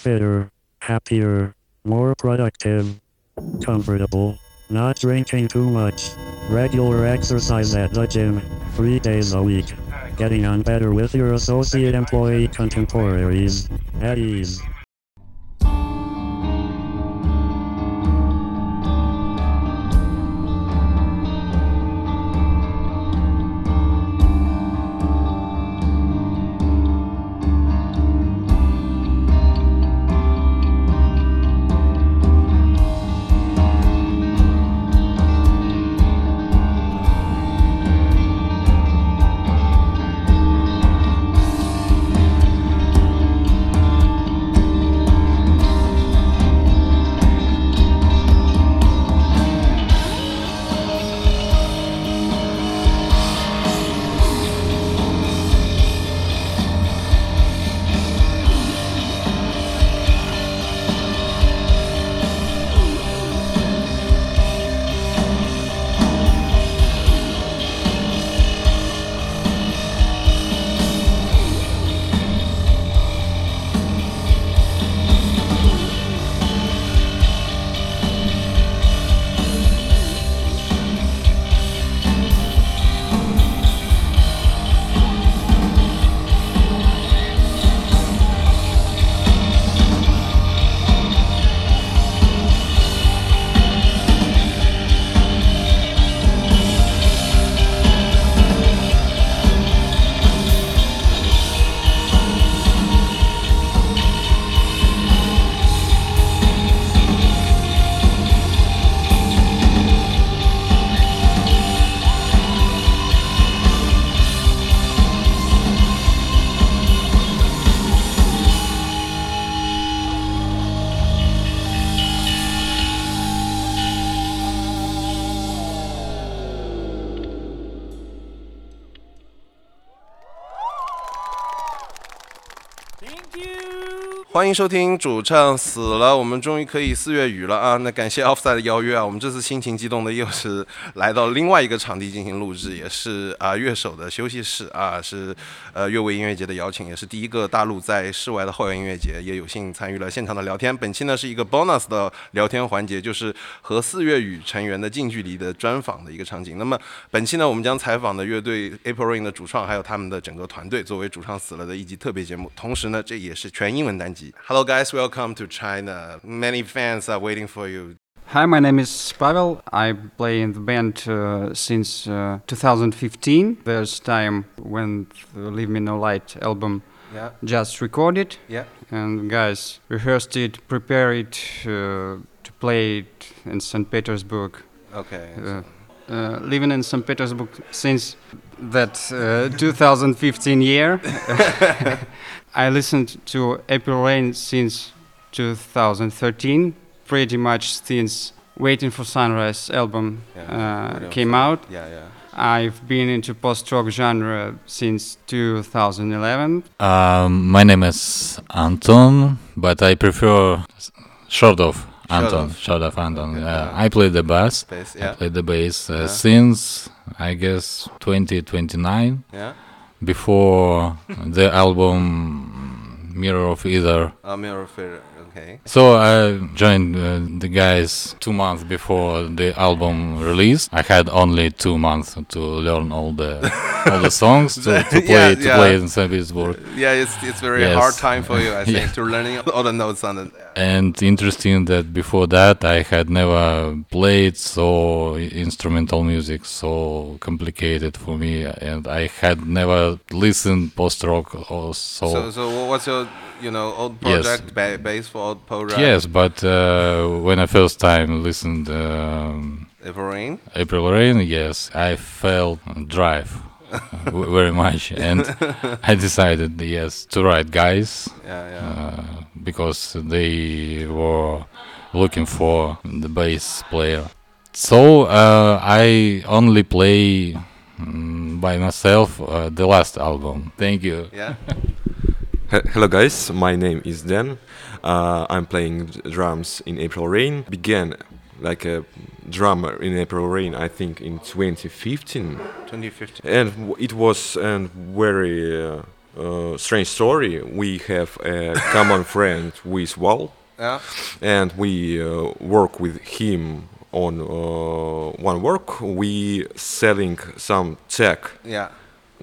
fitter, happier, more productive, comfortable, not drinking too much, regular exercise at the gym, three days a week, getting on better with your associate employee contemporaries, at ease. 欢迎收听主唱死了，我们终于可以四月雨了啊！那感谢 Offside 的邀约啊，我们这次心情激动的又是来到另外一个场地进行录制，也是啊乐手的休息室啊，是呃乐味音乐节的邀请，也是第一个大陆在室外的后摇音乐节，也有幸参与了现场的聊天。本期呢是一个 bonus 的聊天环节，就是和四月雨成员的近距离的专访的一个场景。那么本期呢，我们将采访的乐队 April Rain 的主创，还有他们的整个团队，作为主唱死了的一集特别节目。同时呢，这也是全英文单集。Hello, guys. Welcome to China. Many fans are waiting for you. Hi, my name is Pavel. I play in the band uh, since uh, 2015. There's time when the Leave Me No Light album yeah. just recorded. Yeah. And guys rehearsed it, prepared it uh, to play it in St. Petersburg. Okay. Uh, uh, living in St. Petersburg since that uh, 2015 year. I listened to April Rain since 2013, pretty much since Waiting for Sunrise album yeah, uh, came out. Yeah, yeah. I've been into post-rock genre since 2011. Um, my name is Anton, but I prefer short of Anton. Short of Anton. Okay. Uh, I play the bass. bass yeah. I play the bass uh, yeah. since I guess 2029. Yeah before the album Mirror of Ether. Uh, Mirror of. Okay. So I joined uh, the guys two months before the album release. I had only two months to learn all the all the songs to, to play yeah, to yeah. play in St. Petersburg. Yeah, it's it's very yes. hard time for you, I think, yeah. to learning all the notes on it. And interesting that before that I had never played so instrumental music so complicated for me, and I had never listened post rock or so. So, so what's your you know old project yes. ba bass for old post Yes, but uh, when I first time listened um, April Rain, April Rain, yes, I felt drive. very much, and I decided yes to write guys yeah, yeah. Uh, because they were looking for the bass player. So uh, I only play um, by myself uh, the last album. Thank you. Yeah. Hello guys, my name is Dan. Uh, I'm playing drums in April Rain. Began like a drummer in April Rain, I think in 2015. 2015. And it was a very uh, uh, strange story. We have a common friend with Val, Yeah. and we uh, work with him on uh, one work. We selling some tech, Yeah.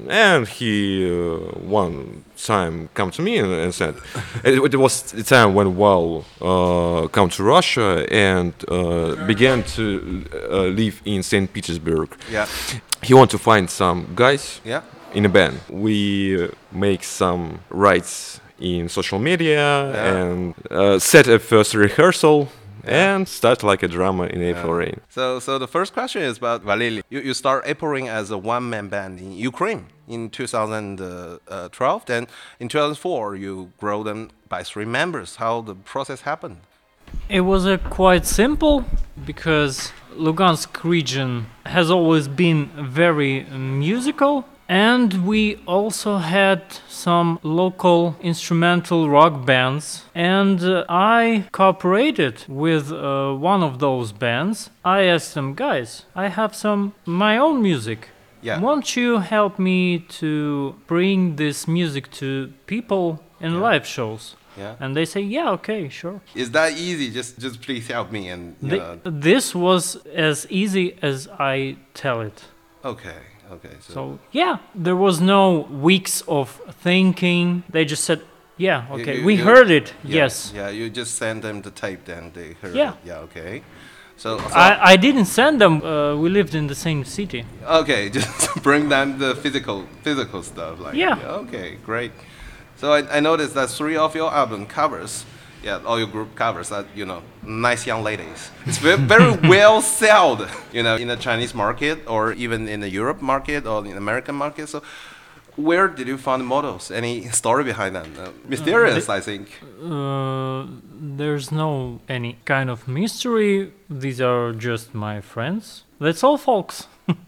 And he uh, one time come to me and, and said, it, it was the time when Val uh, come to Russia and uh, began to uh, live in Saint Petersburg. Yeah. He want to find some guys Yeah. in a band. We uh, make some rights in social media Yeah. and uh, set a first rehearsal and start like a drama in April Rain. So, so the first question is about Valery. You, you start April Rain as a one-man band in Ukraine in 2012. Then in 2004, you grow them by three members. How the process happened? It was uh, quite simple because Lugansk region has always been very musical and we also had some local instrumental rock bands and uh, I cooperated with uh, one of those bands. I asked them, guys, I have some my own music. Yeah. Won't you help me to bring this music to people in live shows? Yeah. And they say, yeah, okay, sure. Is that easy? Just, just please help me and. You Th- know. this was as easy as I tell it. Okay. Okay. So, So yeah, there was no weeks of thinking. They just said, "Yeah, You- okay, you- we you- heard it. yeah, Yes." Yeah. You just send them the tape, then they heard Yeah. it. Yeah. Okay. So. so I, I didn't send them. Uh, we lived in the same city. Okay, just bring them the physical physical stuff. Like Yeah. Okay, great. So I, I noticed that three of your album covers, yeah, all your group covers are you know nice young ladies. It's very very well sold, you know, in the Chinese market or even in the Europe market or in the American market. So. Where did you find the models? Any story behind them? Uh, mysterious, I think. Uh, there's no any kind of mystery. These are just my friends. That's all, folks.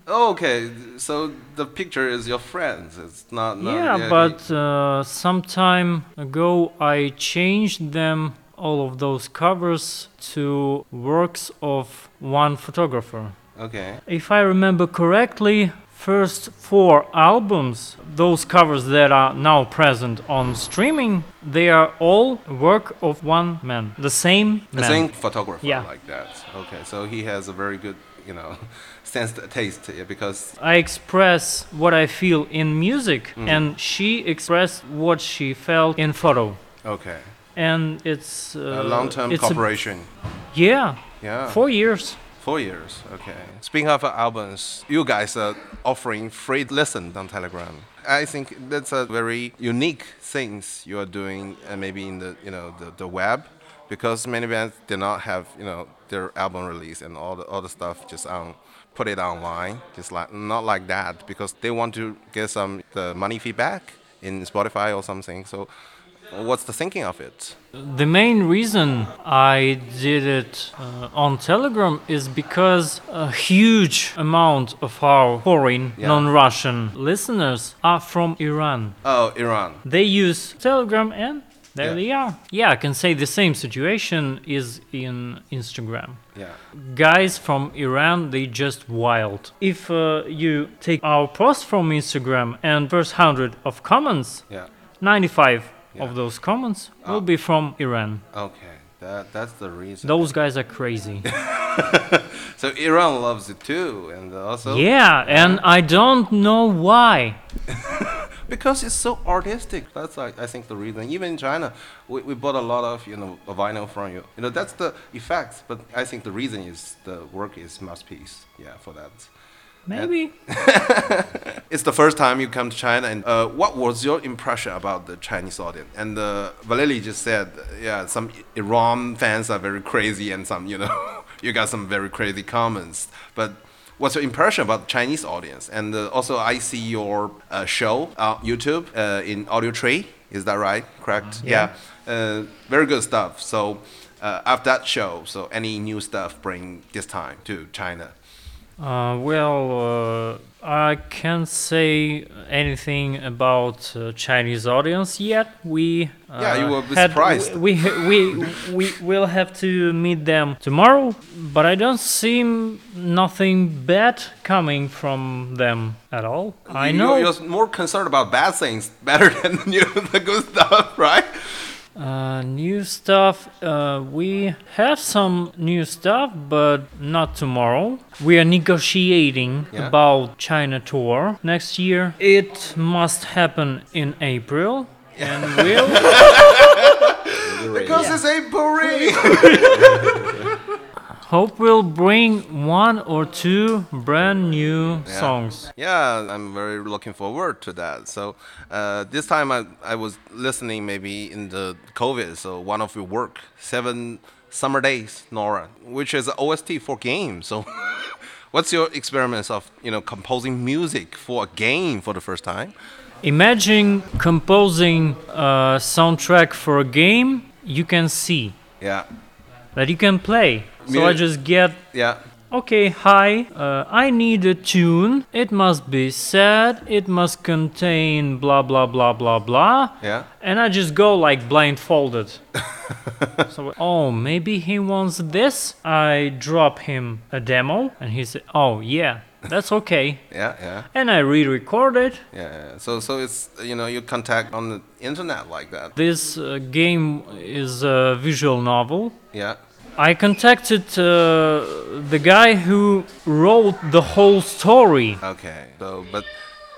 Okay, so the picture is your friends. It's not. not yeah, but uh, some time ago I changed them all of those covers to works of one photographer. Okay. If I remember correctly, first four albums, those covers that are now present on streaming, they are all work of one man, the same The man. same photographer Yeah. like that. Okay, so he has a very good, you know, sense taste yeah, because I express what I feel in music, Mm. and she expressed what she felt in photo. okay, And it's uh, a long-term it's a- cooperation. yeah, yeah, four years. four years. Okay. Speaking of albums, you guys are offering free listen on Telegram. I think that's a very unique things you are doing, uh, maybe in the you know the, the web, because many bands did not have you know their album release and all the other stuff just on put it online, just like not like that because they want to get some the money feedback in Spotify or something. So, what's the thinking of it? The main reason I did it uh, on Telegram is because a huge amount of our foreign, Yeah. non Russian listeners are from Iran. Oh, Iran. They use Telegram and there Yeah. they are. Yeah, I can say the same situation is in Instagram. Yeah. Guys from Iran, they just wild. If uh, you take our post from Instagram and first 100 of comments, Yeah. 95 Yeah. of those comments will Ah. be from Iran. Okay. That that's the reason. Those guys are crazy. So Iran loves it too, and also yeah, and I don't know why. because it's so artistic. That's like I think the reason. Even in China, we, we bought a lot of you know vinyl from you. You know that's the effect. But I think the reason is the work is masterpiece. Yeah, for that. Maybe. It's the first time you come to China, and uh, what was your impression about the Chinese audience? And uh, Valery just said, yeah, some Iran fans are very crazy, and some, you know, you got some very crazy comments. But what's your impression about the Chinese audience? And uh, also, I see your uh, show on YouTube uh, in Audiotree. Is that right? Correct? Yeah. Uh, very good stuff. So uh, after that show, so any new stuff bring this time to China? Uh, well, uh, I can't say anything about uh, Chinese audience yet. We uh, Yeah, you will be had- surprised. We we we will have to meet them tomorrow, but I don't see nothing bad coming from them at all. I know. You're more concerned about bad things better than you know, the good stuff, right? Uh, new stuff. Uh, we have some new stuff, but not tomorrow. We are negotiating Yeah. about China tour next year. It must happen in April, and will. Because it's April Rain. Hope will bring one or two brand new Yeah. songs. Yeah, I'm very looking forward to that. So uh, this time I, I was listening maybe in the COVID, so one of your work, Seven Summer Days, Noir, which is OST for game. So what's your experiments of, you know, composing music for a game for the first time? Imagine composing a soundtrack for a game you can see Yeah, that you can play. So I just get yeah, Okay, hi. Uh, I need a tune. It must be sad. It must contain blah blah blah blah blah. yeah. And I just go like blindfolded. so, oh, maybe he wants this. I drop him a demo, and he said, "Oh yeah, that's okay." Yeah, yeah, And I re-record it. yeah. yeah. So, so it's you know you contact on the internet like that. This uh, game is a visual novel. Yeah, I contacted uh, the guy who wrote the whole story. okay. So, but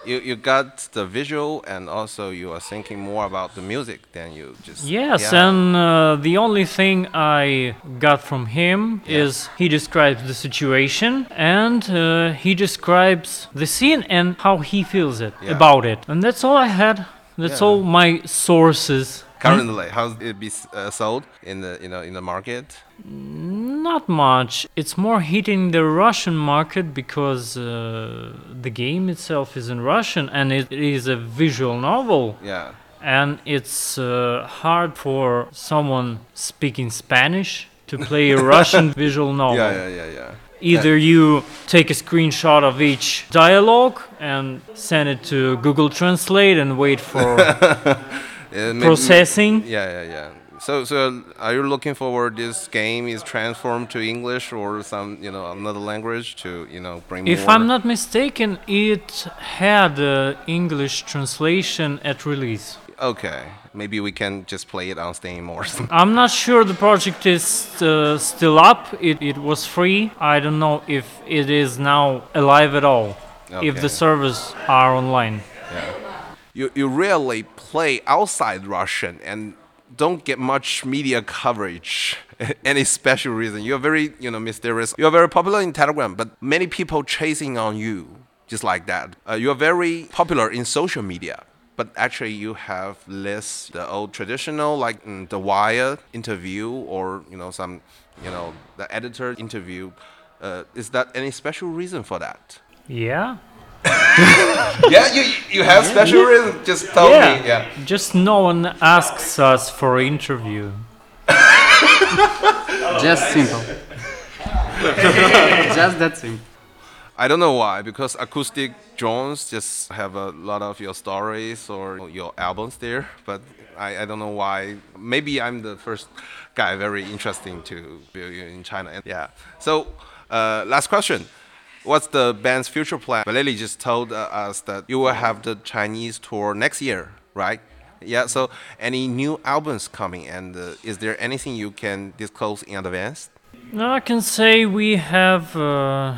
you you got the visual and also you are thinking more about the music than you just. Yes, yeah. and uh, the only thing I got from him is he describes the situation and uh, he describes the scene and how he feels it Yeah. about it. And that's all I had. That's Yeah. all my sources. Currently how's it be uh, sold in the you know in the market? Not much. It's more hitting the Russian market because uh, the game itself is in Russian and it is a visual novel. Yeah, and it's uh, hard for someone speaking Spanish to play a Russian visual novel. yeah, yeah, yeah, yeah. Either you take a screenshot of each dialogue and send it to Google Translate and wait for Uh, maybe- processing. Yeah, yeah, yeah. So, so are you looking forward this game is transformed to English or some you know another language to you know bring If more? I'm not mistaken, it had uh, English translation at release. okay, maybe we can just play it on Steam or something. I'm not sure the project is uh, still up. It, it was free. I don't know if it is now alive at all. If the servers are online. Yeah. you you rarely play outside Russian and don't get much media coverage. Any special reason? You're very you know mysterious. You're very popular in Telegram, but many people chasing on you just like that. Uh, you're very popular in social media. But actually, you have less the old traditional like mm, the Wire interview or you know some you know the editor interview. Uh, is that any special reason for that? Yeah. yeah, you you have special reason. Just tell me. Yeah. Just no one asks us for interview. Just simple. Just that simple. I don't know why, because Acoustic drones just have a lot of your stories or your albums there, but I, I don't know why. Maybe I'm the first guy very interesting to be in China. And yeah. So, uh, last question. What's the band's future plan? Valery just told uh, us that you will have the Chinese tour next year, right? Yeah. So, any new albums coming, and uh, is there anything you can disclose in advance? No, I can say we have uh,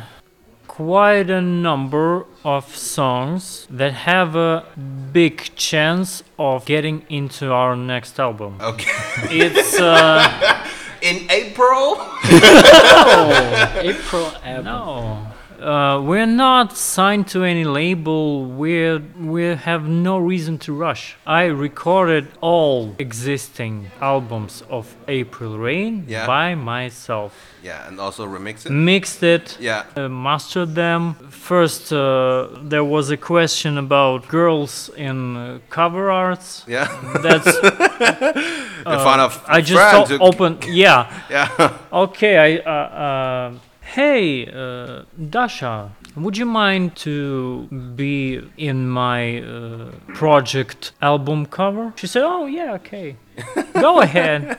quite a number of songs that have a big chance of getting into our next album. Okay. It's uh, in April. no, April album. No. Uh, we're not signed to any label. We're, we have no reason to rush. I recorded all existing albums of April Rain Yeah. by myself. Yeah, and also remix it. Mixed it, Yeah. uh, mastered them. First, uh, there was a question about girls in uh, cover arts. Yeah. That's In front of I just friends o- who- opened. Yeah. Yeah. Okay. I uh, uh, Hey, uh, Dasha, would you mind to be in my uh, project album cover? She said, Oh, yeah, okay. Go ahead.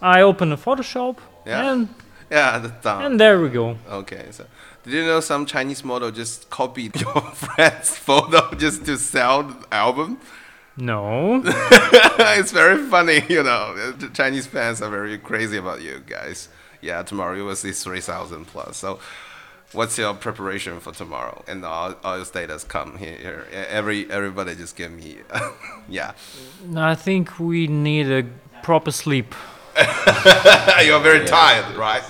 I open a Photoshop Yeah. and, Yeah, that's done. and there we go. Okay, so did you know some Chinese model just copied your friend's photo just to sell the album? No. it's very funny, you know. The Chinese fans are very crazy about you guys. Yeah, tomorrow you will see 3,000 plus. So, what's your preparation for tomorrow? And all, all your status come here. Every everybody just give me, yeah. No, I think we need a proper sleep. You're very tired, right?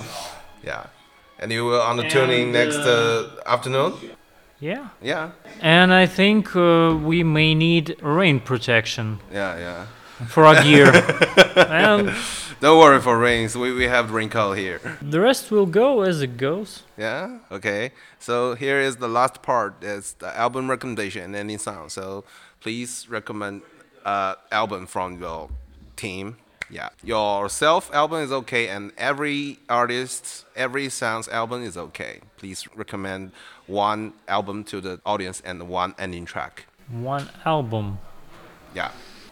Yeah. And you will on the tuning And, next uh, afternoon. Yeah. Yeah, And I think uh, we may need rain protection yeah, yeah. for our gear. and Don't worry for rains. We we have raincoat here. the rest will go as it goes. Yeah. Okay. So here is the last part. It's the album recommendation and any song. So please recommend uh, album from your team. Yeah. Your self album is okay, and every artist, every sounds album is okay. Please recommend one album to the audience and one ending track. One album. Yeah.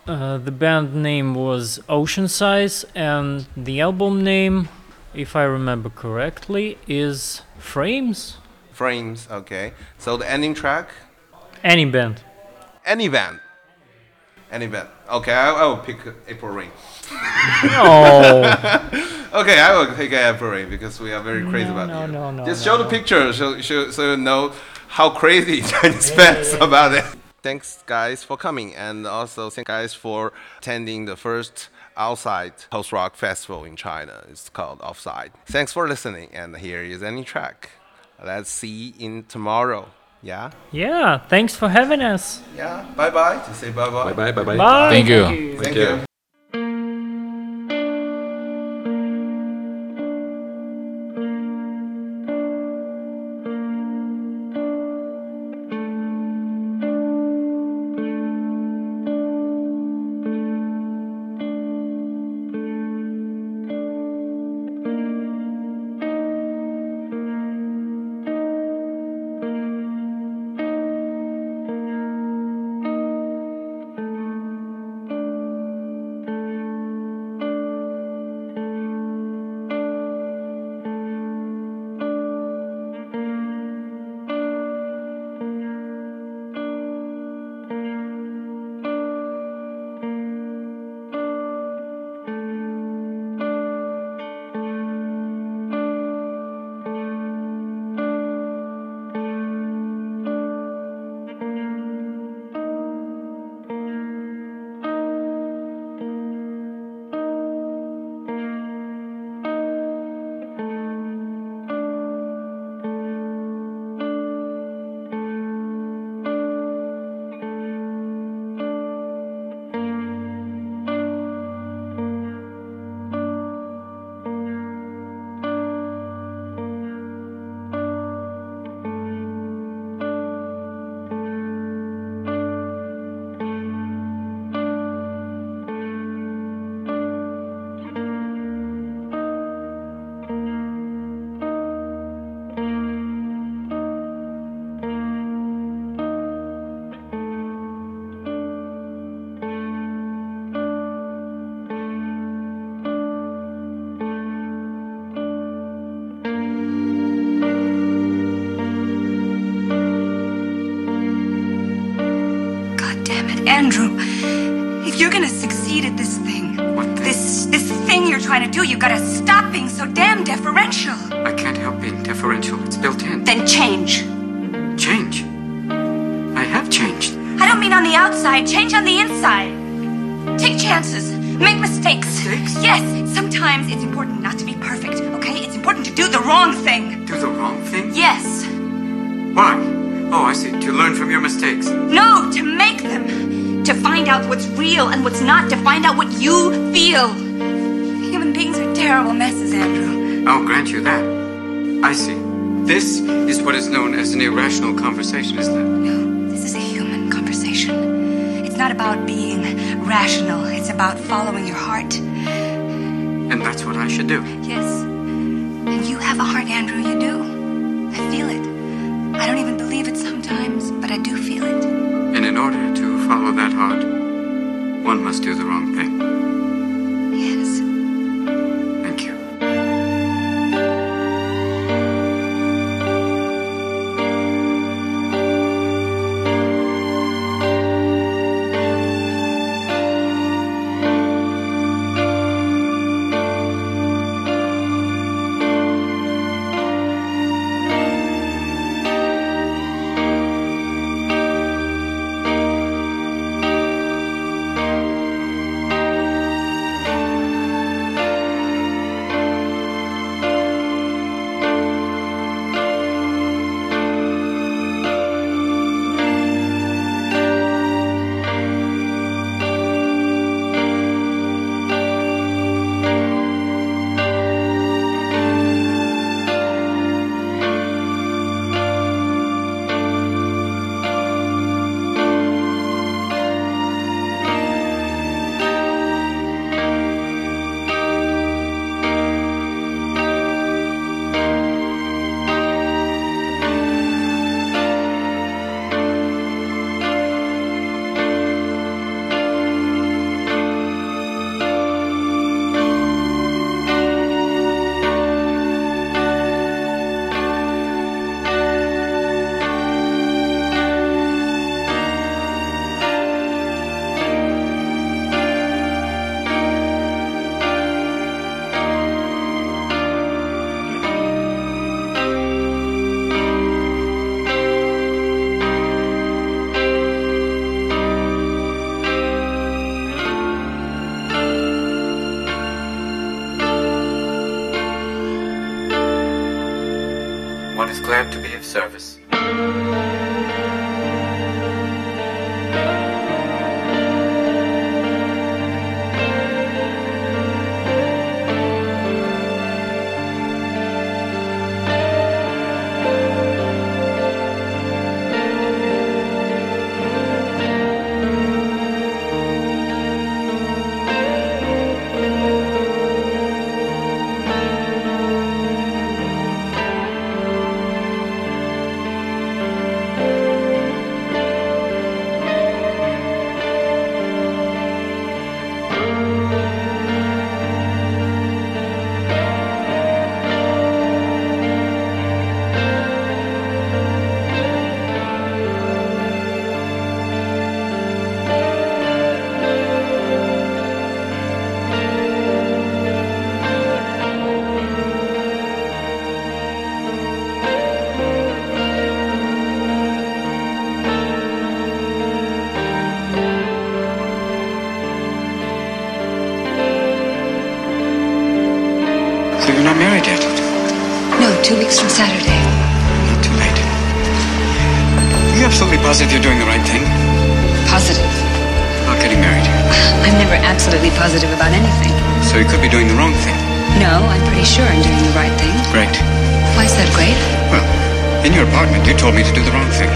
Uh, the band name was Oceansize, and the album name, if I remember correctly, is Frames. Frames. Okay. So the ending track. Any band. Any band. Any band. Okay. I, I will pick April Rain. No. Okay, I will pick April Rain because we are very crazy No, about no, you. no, no, Just no, show the picture so, so, so you know how crazy Chinese fans about it. Thanks, guys, for coming, and also thank guys for attending the first outside post rock festival in China. It's called Offside. Thanks for listening, and here is any track. Let's see in tomorrow. Yeah, yeah, thanks for having us. yeah. Bye bye. Say bye bye. Bye bye bye bye. Bye. Thank you. Thank you. God damn Andrew. If you're gonna succeed at this thing, this this thing you're trying to do, you gotta stop being so damn deferential. I can't help being deferential. It's built in. Then change. Change. I have changed. I don't mean on the outside, change on the inside. Take chances. Make mistakes. Mistakes? Yes, sometimes it's important not to be perfect, okay? It's important to do the wrong thing. Do the wrong thing? Yes. Why? Oh, I see. To learn from your mistakes. No, to make them. To find out what's real and what's not. To find out what you feel. Human beings are terrible messes, Andrew. I'll grant you that. I see. This is what is known as an irrational conversation, isn't it? No, this is a human conversation. It's not about being rational, it's about following your heart. And that's what I should do. Yes. And you have a heart, Andrew, you do. I feel it. I don't even believe it sometimes, but I do feel it. And in order to follow that heart, one must do the wrong thing. To be of service. Absolutely positive about anything. So you could be doing the wrong thing. No, I'm pretty sure I'm doing the right thing. Great. Why is that great? Well, in your apartment, you told me to do the wrong thing.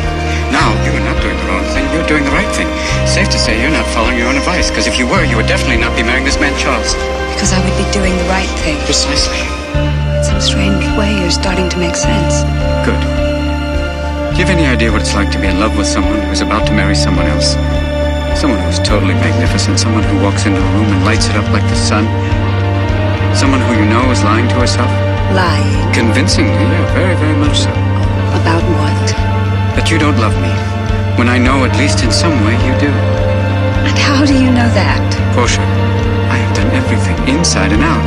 Now, you are not doing the wrong thing. You're doing the right thing. Safe to say you're not following your own advice, because if you were, you would definitely not be marrying this man, Charles. Because I would be doing the right thing. Precisely. In some strange way, you're starting to make sense. Good. Do you have any idea what it's like to be in love with someone who's about to marry someone else? Someone who's totally magnificent. Someone who walks into a room and lights it up like the sun. Someone who you know is lying to herself. Lying. Convincingly, yeah, very, very much so. About what? That you don't love me. When I know, at least in some way, you do. And how do you know that? Portia, I have done everything, inside and out.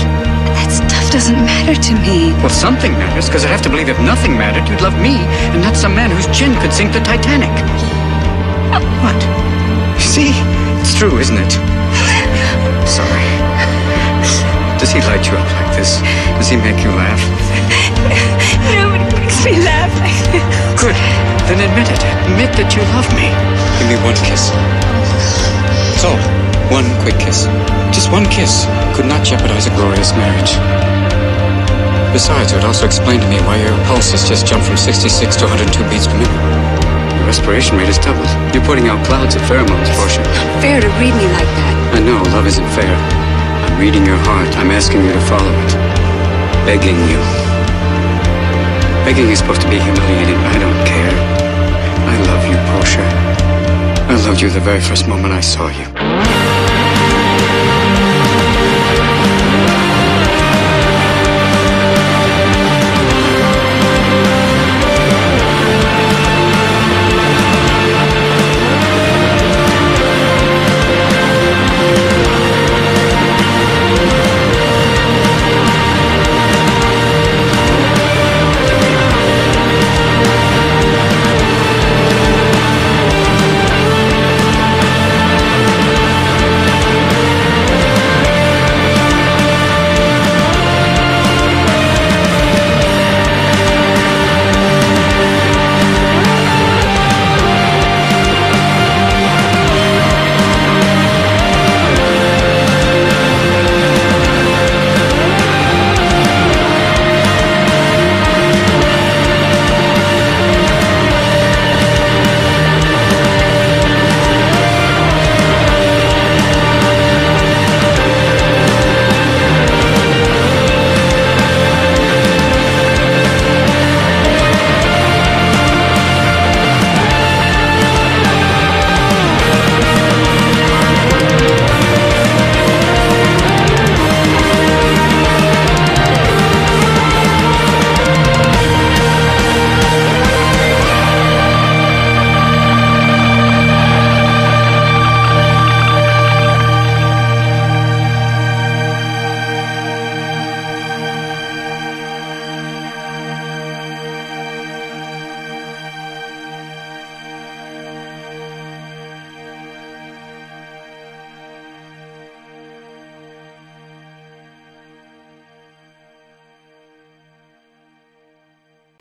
That stuff doesn't matter to me. Well, something matters, because I have to believe if nothing mattered, you'd love me, and not some man whose chin could sink the Titanic. What? See? It's true, isn't it? Sorry. Does he light you up like this? Does he make you laugh? Nobody makes me laugh like this. Good. Then admit it. Admit that you love me. Give me one kiss. That's all. One quick kiss. Just one kiss could not jeopardize a glorious marriage. Besides, it would also explain to me why your pulse has just jumped from 66 to 102 beats per minute. Your respiration rate has doubled. You're putting out clouds of pheromones, Portia. Fair to read me like that. I know love isn't fair. I'm reading your heart. I'm asking you to follow it. Begging you. Begging is supposed to be humiliating. I don't care. I love you, Portia. I loved you the very first moment I saw you.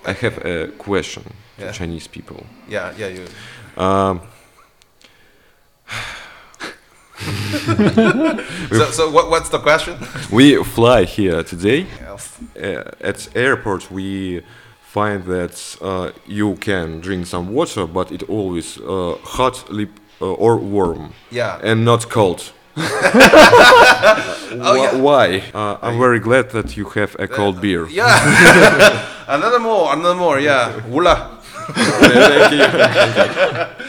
I have a question Yeah. to Chinese people. Yeah, yeah, you. Um, So, so what, what's the question? we fly here today. Yes. Uh, at airport, we find that uh, you can drink some water, but it always uh, hot lip, uh, or warm, Yeah. and not cold. Oh, yeah. Why? Uh, I'm very glad that you have a cold beer. Yeah. Another more, another more. Yeah. Wula.